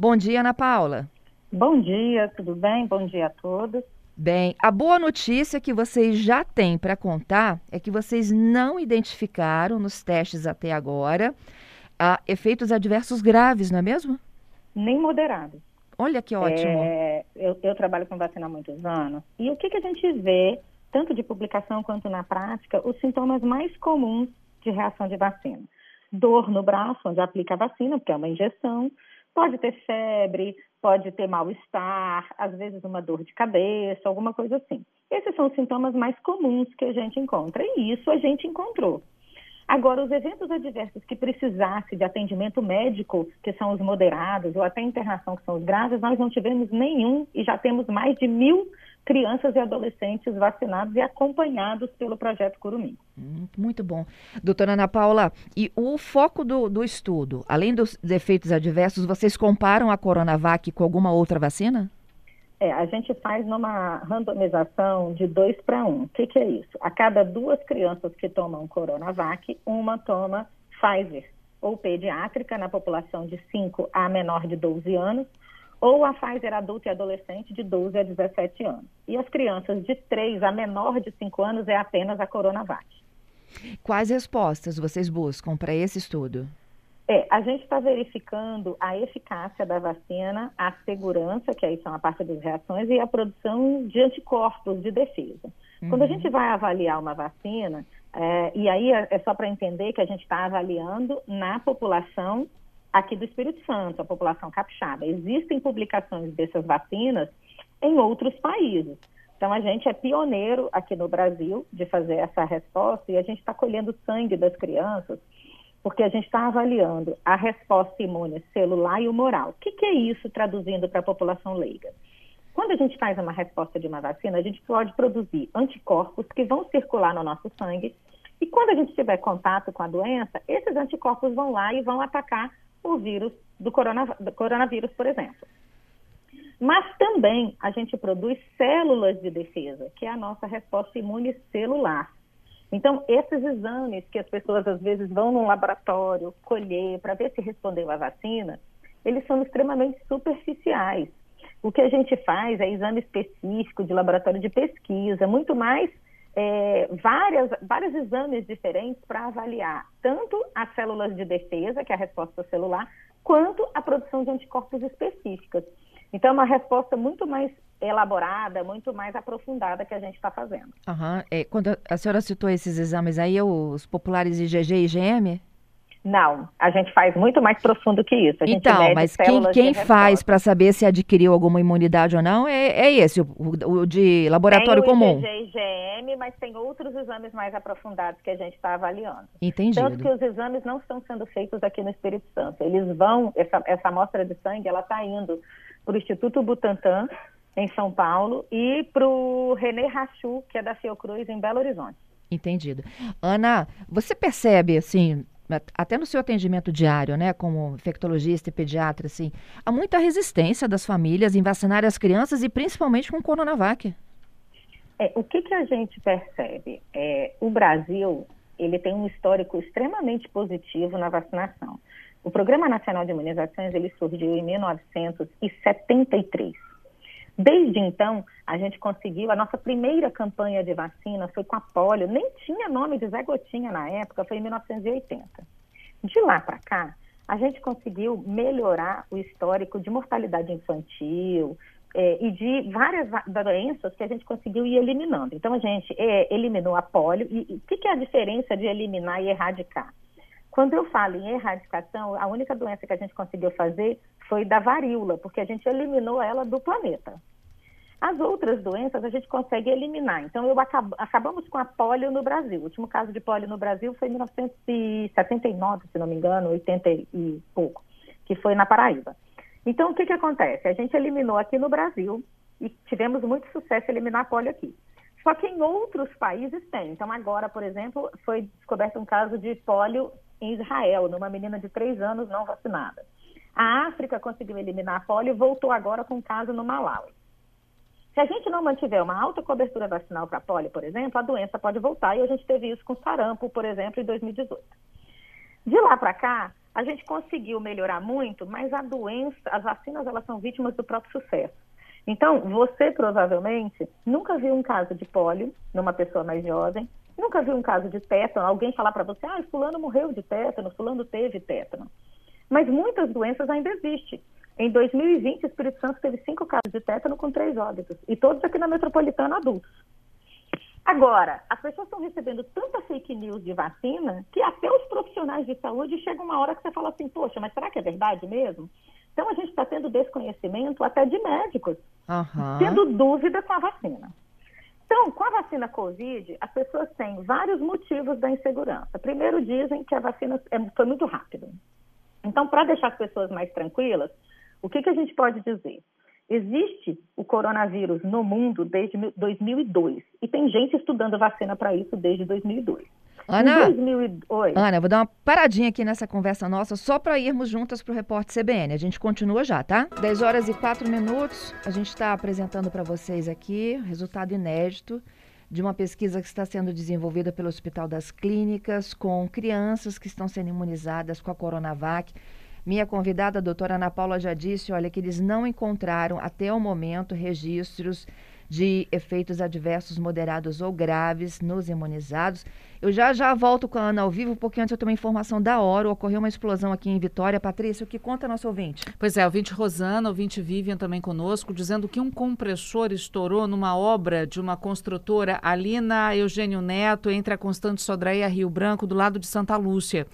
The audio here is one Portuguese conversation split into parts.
Bom dia, Ana Paula. Bom dia, tudo bem? Bom dia a todos. Bem, a boa notícia que vocês já têm para contar é que vocês não identificaram nos testes até agora uh, efeitos adversos graves, não é mesmo? Nem moderados. Olha que ótimo. É, eu, eu, trabalho com vacina há muitos anos e o que, que a gente vê, tanto de publicação quanto na prática, os sintomas mais comuns de reação de vacina. Dor no braço, onde aplica a vacina, porque é uma injeção, Pode ter febre, pode ter mal-estar, às vezes uma dor de cabeça, alguma coisa assim. Esses são os sintomas mais comuns que a gente encontra, e isso a gente encontrou. Agora, os eventos adversos que precisasse de atendimento médico, que são os moderados, ou até internação, que são os graves, nós não tivemos nenhum e já temos mais de mil crianças e adolescentes vacinados e acompanhados pelo projeto Curumim. Hum, muito bom. Doutora Ana Paula, e o foco do, do estudo, além dos efeitos adversos, vocês comparam a Coronavac com alguma outra vacina? É, a gente faz numa randomização de dois para um. O que, que é isso? A cada duas crianças que tomam Coronavac, uma toma Pfizer ou pediátrica na população de 5 a menor de 12 anos, ou a Pfizer adulto e adolescente de 12 a 17 anos. E as crianças de 3 a menor de 5 anos é apenas a Coronavac. Quais respostas vocês buscam para esse estudo? É, a gente está verificando a eficácia da vacina, a segurança, que aí são a parte das reações, e a produção de anticorpos de defesa. Uhum. Quando a uhum. gente vai avaliar uma vacina, é, e aí é, é só para entender que a gente está avaliando na população aqui do Espírito Santo, a população capixaba. Existem publicações dessas vacinas em outros países. Então, a gente é pioneiro aqui no Brasil de fazer essa resposta e a gente está colhendo sangue das crianças porque a gente está avaliando a resposta imune celular e humoral. O que, que é isso traduzindo para a população leiga? Quando a gente faz uma resposta de uma vacina, a gente pode produzir anticorpos que vão circular no nosso sangue e quando a gente tiver contato com a doença, esses anticorpos vão lá e vão atacar o vírus do, do coronavírus, por exemplo. Mas também a gente produz células de defesa, que é a nossa resposta imune celular. Então, esses exames que as pessoas às vezes vão no laboratório colher para ver se respondeu à vacina, eles são extremamente superficiais. O que a gente faz é exame específico de laboratório de pesquisa, muito mais é, várias, vários exames diferentes para avaliar tanto as células de defesa, que é a resposta celular, quanto a produção de anticorpos específicas. Então, é uma resposta muito mais elaborada, muito mais aprofundada que a gente está fazendo. Uhum. É, quando a senhora citou esses exames aí, os populares IgG e IgM? Não, a gente faz muito mais profundo que isso. então, mas quem, quem faz para saber se adquiriu alguma imunidade ou não é, é esse, o, o, de laboratório tem o comum. Tem IgM, mas tem outros exames mais aprofundados que a gente está avaliando. Entendido. Tanto que os exames não estão sendo feitos aqui no Espírito Santo. Eles vão, essa, essa amostra de sangue, ela está indo para o Instituto Butantan, em São Paulo, e para o René Rachu, que é da Fiocruz, em Belo Horizonte. Entendido. Ana, você percebe, assim, até no seu atendimento diário, né, como infectologista e pediatra, assim, há muita resistência das famílias em vacinar as crianças e principalmente com o Coronavac. É, o que, que a gente percebe? É, o Brasil ele tem um histórico extremamente positivo na vacinação. O Programa Nacional de Imunizações ele surgiu em 1973. Desde então, a gente conseguiu, a nossa primeira campanha de vacina foi com a polio, nem tinha nome de Zé Gotinha na época, foi em 1980. De lá para cá, a gente conseguiu melhorar o histórico de mortalidade infantil é, e de várias doenças que a gente conseguiu ir eliminando. Então, a gente é, eliminou a polio. E o que, que é a diferença de eliminar e erradicar? Quando eu falo em erradicação, a única doença que a gente conseguiu fazer foi da varíola, porque a gente eliminou ela do planeta. As outras doenças a gente consegue eliminar. Então, eu acab acabamos com a polio no Brasil. O último caso de polio no Brasil foi em 1979, se não me engano, 80 e pouco, que foi na Paraíba. Então, o que, que acontece? A gente eliminou aqui no Brasil e tivemos muito sucesso em eliminar a polio aqui. Só que em outros países tem. Então, agora, por exemplo, foi descoberto um caso de polio em Israel, numa menina de três anos não vacinada. A África conseguiu eliminar a polio e voltou agora com um caso no Malawi. Se a gente não mantiver uma alta cobertura vacinal para a polio, por exemplo, a doença pode voltar e a gente teve isso com sarampo, por exemplo, em 2018. De lá para cá, a gente conseguiu melhorar muito, mas a doença, as vacinas, elas são vítimas do próprio sucesso. Então, você provavelmente nunca viu um caso de pólio numa pessoa mais jovem, nunca viu um caso de tétano, alguém falar para você, ah, fulano morreu de tétano, fulano teve tétano. Mas muitas doenças ainda existem. Em 2020, o Espírito Santo teve cinco casos de tétano com três óbitos, e todos aqui na metropolitana adultos. Agora, as pessoas estão recebendo tanta fake news de vacina que até os profissionais de saúde chegam uma hora que você fala assim, poxa, mas será que é verdade mesmo? Então a gente está tendo desconhecimento até de médicos, uhum. tendo dúvida com a vacina. Então, com a vacina Covid, as pessoas têm vários motivos da insegurança. Primeiro, dizem que a vacina é, foi muito rápida. Então, para deixar as pessoas mais tranquilas, o que, que a gente pode dizer? Existe o coronavírus no mundo desde 2002 e tem gente estudando vacina para isso desde 2002. Ana, 2002... Ana, vou dar uma paradinha aqui nessa conversa nossa só para irmos juntas para o Repórter CBN. A gente continua já, tá? 10 horas e 4 minutos. A gente está apresentando para vocês aqui resultado inédito de uma pesquisa que está sendo desenvolvida pelo Hospital das Clínicas com crianças que estão sendo imunizadas com a Coronavac. Minha convidada, a doutora Ana Paula, já disse, olha, que eles não encontraram até o momento registros de efeitos adversos moderados ou graves nos imunizados. Eu já já volto com a Ana ao vivo, porque antes eu tenho uma informação da hora. Ocorreu uma explosão aqui em Vitória. Patrícia, o que conta nosso ouvinte? Pois é, ouvinte Rosana, ouvinte Vivian também conosco, dizendo que um compressor estourou numa obra de uma construtora ali na Eugênio Neto, entre a Constante Sodré e a Rio Branco, do lado de Santa Lúcia.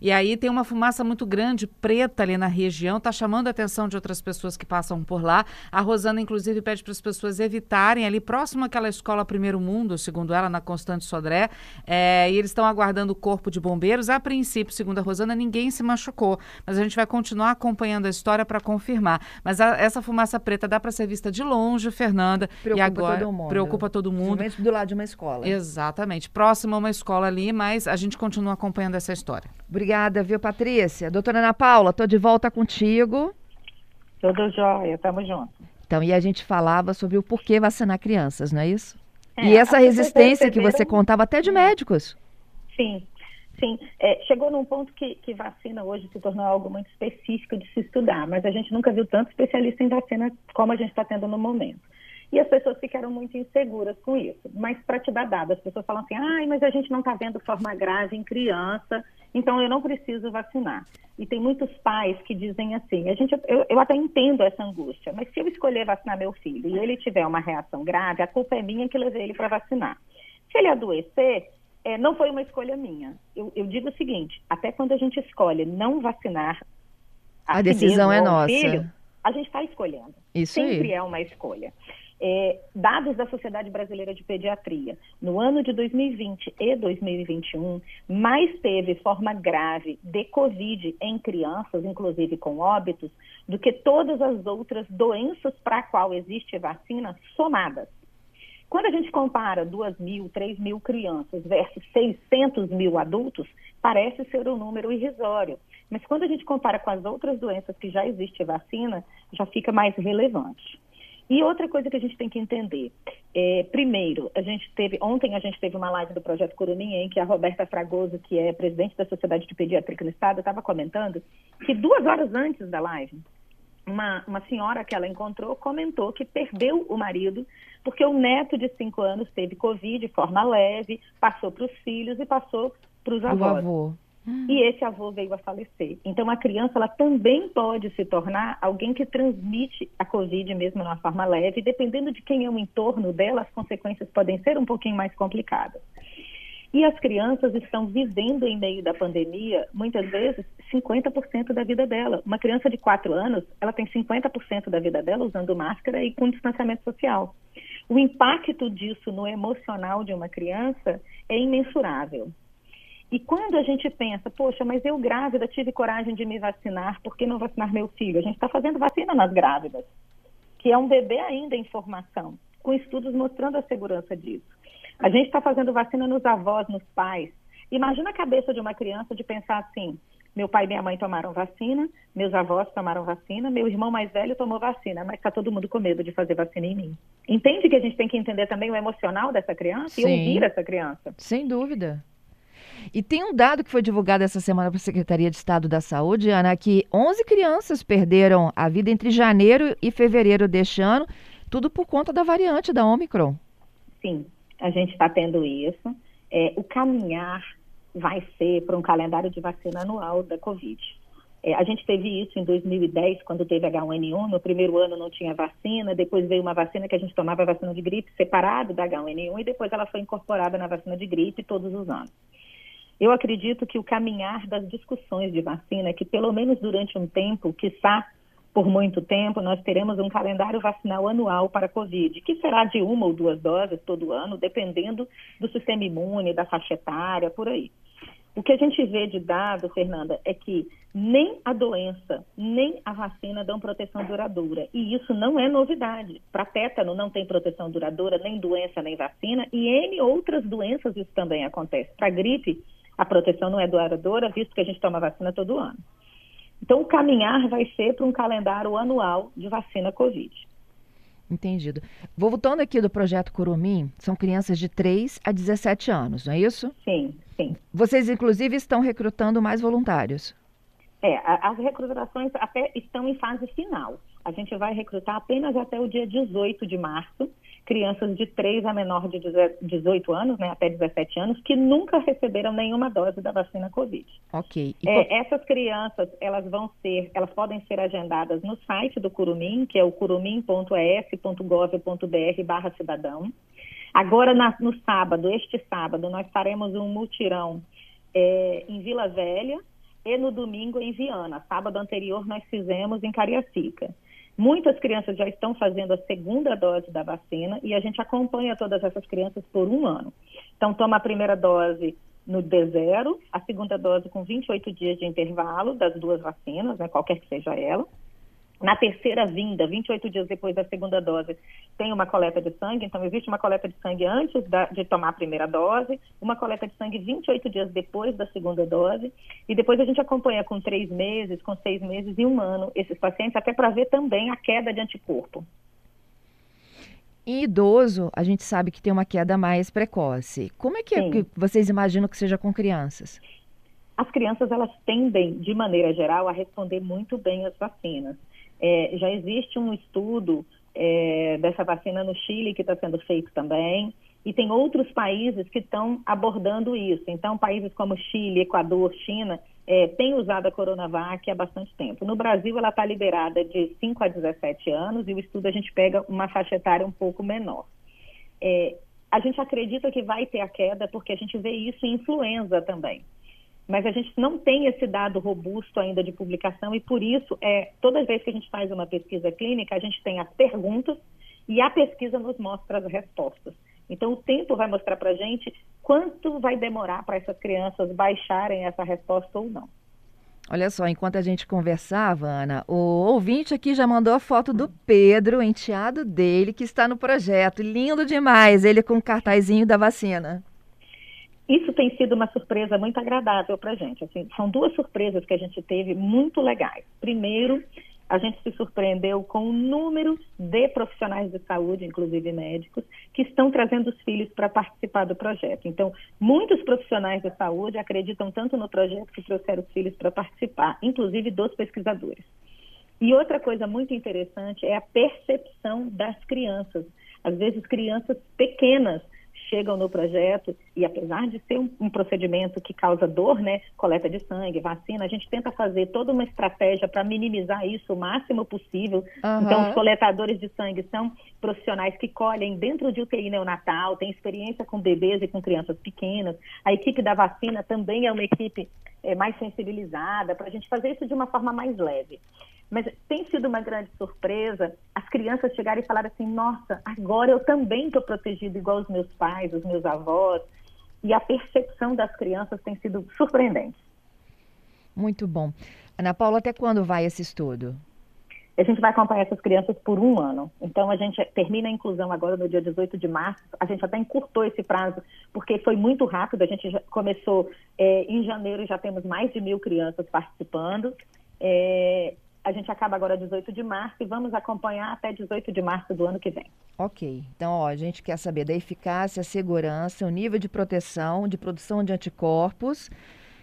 E aí tem uma fumaça muito grande, preta ali na região, está chamando a atenção de outras pessoas que passam por lá. A Rosana, inclusive, pede para as pessoas ali próximo àquela escola Primeiro Mundo, segundo ela, na Constante Sodré. É, é, e eles estão aguardando o corpo de bombeiros. A princípio, segundo a Rosana, ninguém se machucou. Mas a gente vai continuar acompanhando a história para confirmar. Mas a, essa fumaça preta dá para ser vista de longe, Fernanda. Preocupa e agora todo mundo. preocupa todo mundo. do lado de uma escola. Exatamente. Próximo a uma escola ali, mas a gente continua acompanhando essa história. Obrigada, viu, Patrícia? Doutora Ana Paula, estou de volta contigo. Tudo jóia, tamo junto. Então, e a gente falava sobre o porquê vacinar crianças, não é isso? É, e essa resistência que você contava até de médicos. Sim, sim. É, chegou num ponto que, que, vacina hoje se tornou algo muito específico de se estudar, mas a gente nunca viu tanto especialista em vacina como a gente está tendo no momento. E as pessoas ficaram muito inseguras com isso. Mas para te dar dados, as pessoas falam assim, ai, mas a gente não está vendo forma grave em criança, então eu não preciso vacinar. E tem muitos pais que dizem assim, a gente, eu, eu até entendo essa angústia, mas se eu escolher vacinar meu filho e ele tiver uma reação grave, a culpa é minha que levei ele para vacinar. Se ele adoecer, é, não foi uma escolha minha. Eu, eu, digo o seguinte: até quando a gente escolhe não vacinar a, a decisão é nossa. Filho, a gente está escolhendo. Isso Sempre aí. é uma escolha. É, dados da Sociedade Brasileira de Pediatria, no ano de 2020 e 2021, mais teve forma grave de Covid em crianças, inclusive com óbitos, do que todas as outras doenças para a qual existe vacina somadas. Quando a gente compara 2 mil, 3 mil crianças versus 600 mil adultos, parece ser um número irrisório. Mas quando a gente compara com as outras doenças que já existe vacina, já fica mais relevante. E outra coisa que a gente tem que entender, é, primeiro, a gente teve, ontem a gente teve uma live do Projeto Curuminha, em que a Roberta Fragoso, que é presidente da Sociedade de Pediatria no Estado, estava comentando que duas horas antes da live, uma, uma senhora que ela encontrou comentou que perdeu o marido porque o neto de cinco anos teve Covid de forma leve, passou para os filhos e passou para os avós. E esse avô veio a falecer. Então, a criança ela também pode se tornar alguém que transmite a Covid mesmo de uma forma leve. Dependendo de quem é o entorno dela, as consequências podem ser um pouquinho mais complicadas. E as crianças estão vivendo em meio da pandemia, muitas vezes, 50% da vida dela. Uma criança de 4 anos, ela tem 50% da vida dela usando máscara e com distanciamento social. O impacto disso no emocional de uma criança é imensurável. E quando a gente pensa, poxa, mas eu grávida tive coragem de me vacinar, por que não vacinar meu filho? A gente está fazendo vacina nas grávidas, que é um bebê ainda em formação, com estudos mostrando a segurança disso. A gente está fazendo vacina nos avós, nos pais. Imagina a cabeça de uma criança de pensar assim: meu pai e minha mãe tomaram vacina, meus avós tomaram vacina, meu irmão mais velho tomou vacina, mas está todo mundo com medo de fazer vacina em mim. Entende que a gente tem que entender também o emocional dessa criança Sim. e ouvir essa criança? Sem dúvida. E tem um dado que foi divulgado essa semana para a Secretaria de Estado da Saúde, Ana, que 11 crianças perderam a vida entre janeiro e fevereiro deste ano, tudo por conta da variante da Omicron. Sim, a gente está tendo isso. É, o caminhar vai ser para um calendário de vacina anual da Covid. É, a gente teve isso em 2010, quando teve H1N1. No primeiro ano não tinha vacina, depois veio uma vacina que a gente tomava a vacina de gripe separado da H1N1 e depois ela foi incorporada na vacina de gripe todos os anos. Eu acredito que o caminhar das discussões de vacina, que pelo menos durante um tempo, está por muito tempo, nós teremos um calendário vacinal anual para a Covid, que será de uma ou duas doses todo ano, dependendo do sistema imune, da faixa etária, por aí. O que a gente vê de dado, Fernanda, é que nem a doença, nem a vacina dão proteção duradoura. E isso não é novidade. Para tétano não tem proteção duradoura, nem doença, nem vacina, e N outras doenças isso também acontece. Para gripe, a proteção não é duradoura, visto que a gente toma vacina todo ano. Então, o caminhar vai ser para um calendário anual de vacina Covid. Entendido. Voltando aqui do projeto Curumim, são crianças de 3 a 17 anos, não é isso? Sim, sim. Vocês, inclusive, estão recrutando mais voluntários? É, as recrutações até estão em fase final. A gente vai recrutar apenas até o dia 18 de março crianças de 3 a menor de 18 anos, né, até 17 anos, que nunca receberam nenhuma dose da vacina Covid. Ok. É, essas crianças, elas vão ser, elas podem ser agendadas no site do Curumim, que é o curumim.es.gov.br barra cidadão. Agora, na, no sábado, este sábado, nós faremos um mutirão é, em Vila Velha e no domingo em Viana. Sábado anterior nós fizemos em Cariacica. Muitas crianças já estão fazendo a segunda dose da vacina e a gente acompanha todas essas crianças por um ano. Então, toma a primeira dose no D0, a segunda dose com 28 dias de intervalo das duas vacinas, né, qualquer que seja ela. Na terceira vinda, 28 dias depois da segunda dose, tem uma coleta de sangue. Então, existe uma coleta de sangue antes da, de tomar a primeira dose, uma coleta de sangue 28 dias depois da segunda dose. E depois a gente acompanha com três meses, com seis meses e um ano esses pacientes, até para ver também a queda de anticorpo. Em idoso, a gente sabe que tem uma queda mais precoce. Como é que, é que vocês imaginam que seja com crianças? As crianças, elas tendem, de maneira geral, a responder muito bem às vacinas. É, já existe um estudo é, dessa vacina no Chile que está sendo feito também, e tem outros países que estão abordando isso. Então, países como Chile, Equador, China, é, têm usado a Coronavac há bastante tempo. No Brasil, ela está liberada de 5 a 17 anos e o estudo a gente pega uma faixa etária um pouco menor. É, a gente acredita que vai ter a queda porque a gente vê isso em influenza também mas a gente não tem esse dado robusto ainda de publicação e por isso é toda vez que a gente faz uma pesquisa clínica a gente tem as perguntas e a pesquisa nos mostra as respostas. Então o tempo vai mostrar para a gente quanto vai demorar para essas crianças baixarem essa resposta ou não. Olha só, enquanto a gente conversava, Ana, o ouvinte aqui já mandou a foto do Pedro, enteado dele, que está no projeto. Lindo demais, ele com o cartazinho da vacina. Isso tem sido uma surpresa muito agradável para a gente. Assim, são duas surpresas que a gente teve muito legais. Primeiro, a gente se surpreendeu com o número de profissionais de saúde, inclusive médicos, que estão trazendo os filhos para participar do projeto. Então, muitos profissionais de saúde acreditam tanto no projeto que trouxeram os filhos para participar, inclusive dos pesquisadores. E outra coisa muito interessante é a percepção das crianças. Às vezes, crianças pequenas chegam no projeto e apesar de ser um, um, procedimento que causa dor, né, coleta de sangue, vacina, a gente tenta fazer toda uma estratégia para minimizar isso o máximo possível. Uhum. Então, os coletadores de sangue são profissionais que colhem dentro de UTI neonatal, têm experiência com bebês e com crianças pequenas. A equipe da vacina também é uma equipe é, mais sensibilizada para a gente fazer isso de uma forma mais leve. Mas tem sido uma grande surpresa as crianças chegarem e falarem assim: nossa, agora eu também estou protegido igual os meus pais, os meus avós. E a percepção das crianças tem sido surpreendente. Muito bom. Ana Paula, até quando vai esse estudo? A gente vai acompanhar essas crianças por um ano. Então, a gente termina a inclusão agora no dia 18 de março. A gente até encurtou esse prazo, porque foi muito rápido. A gente começou é, em janeiro e já temos mais de mil crianças participando. É, a gente acaba agora 18 de março e vamos acompanhar até 18 de março do ano que vem. Ok. Então, ó, a gente quer saber da eficácia, a segurança, o nível de proteção, de produção de anticorpos.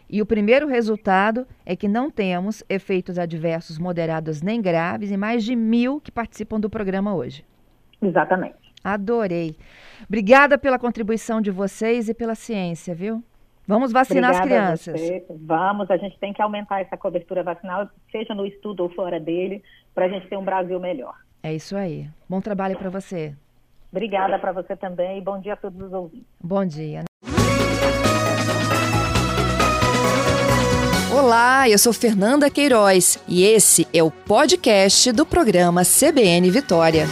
E o primeiro resultado é que não temos efeitos adversos moderados nem graves em mais de mil que participam do programa hoje. Exatamente. Adorei. Obrigada pela contribuição de vocês e pela ciência, viu? Vamos vacinar Obrigada as crianças. Vamos, a gente tem que aumentar essa cobertura vacinal, seja no estudo ou fora dele, para a gente ter um Brasil melhor. É isso aí. Bom trabalho para você. Obrigada para você também e bom dia a todos os ouvintes. Bom dia. Olá, eu sou Fernanda Queiroz e esse é o podcast do programa CBN Vitória.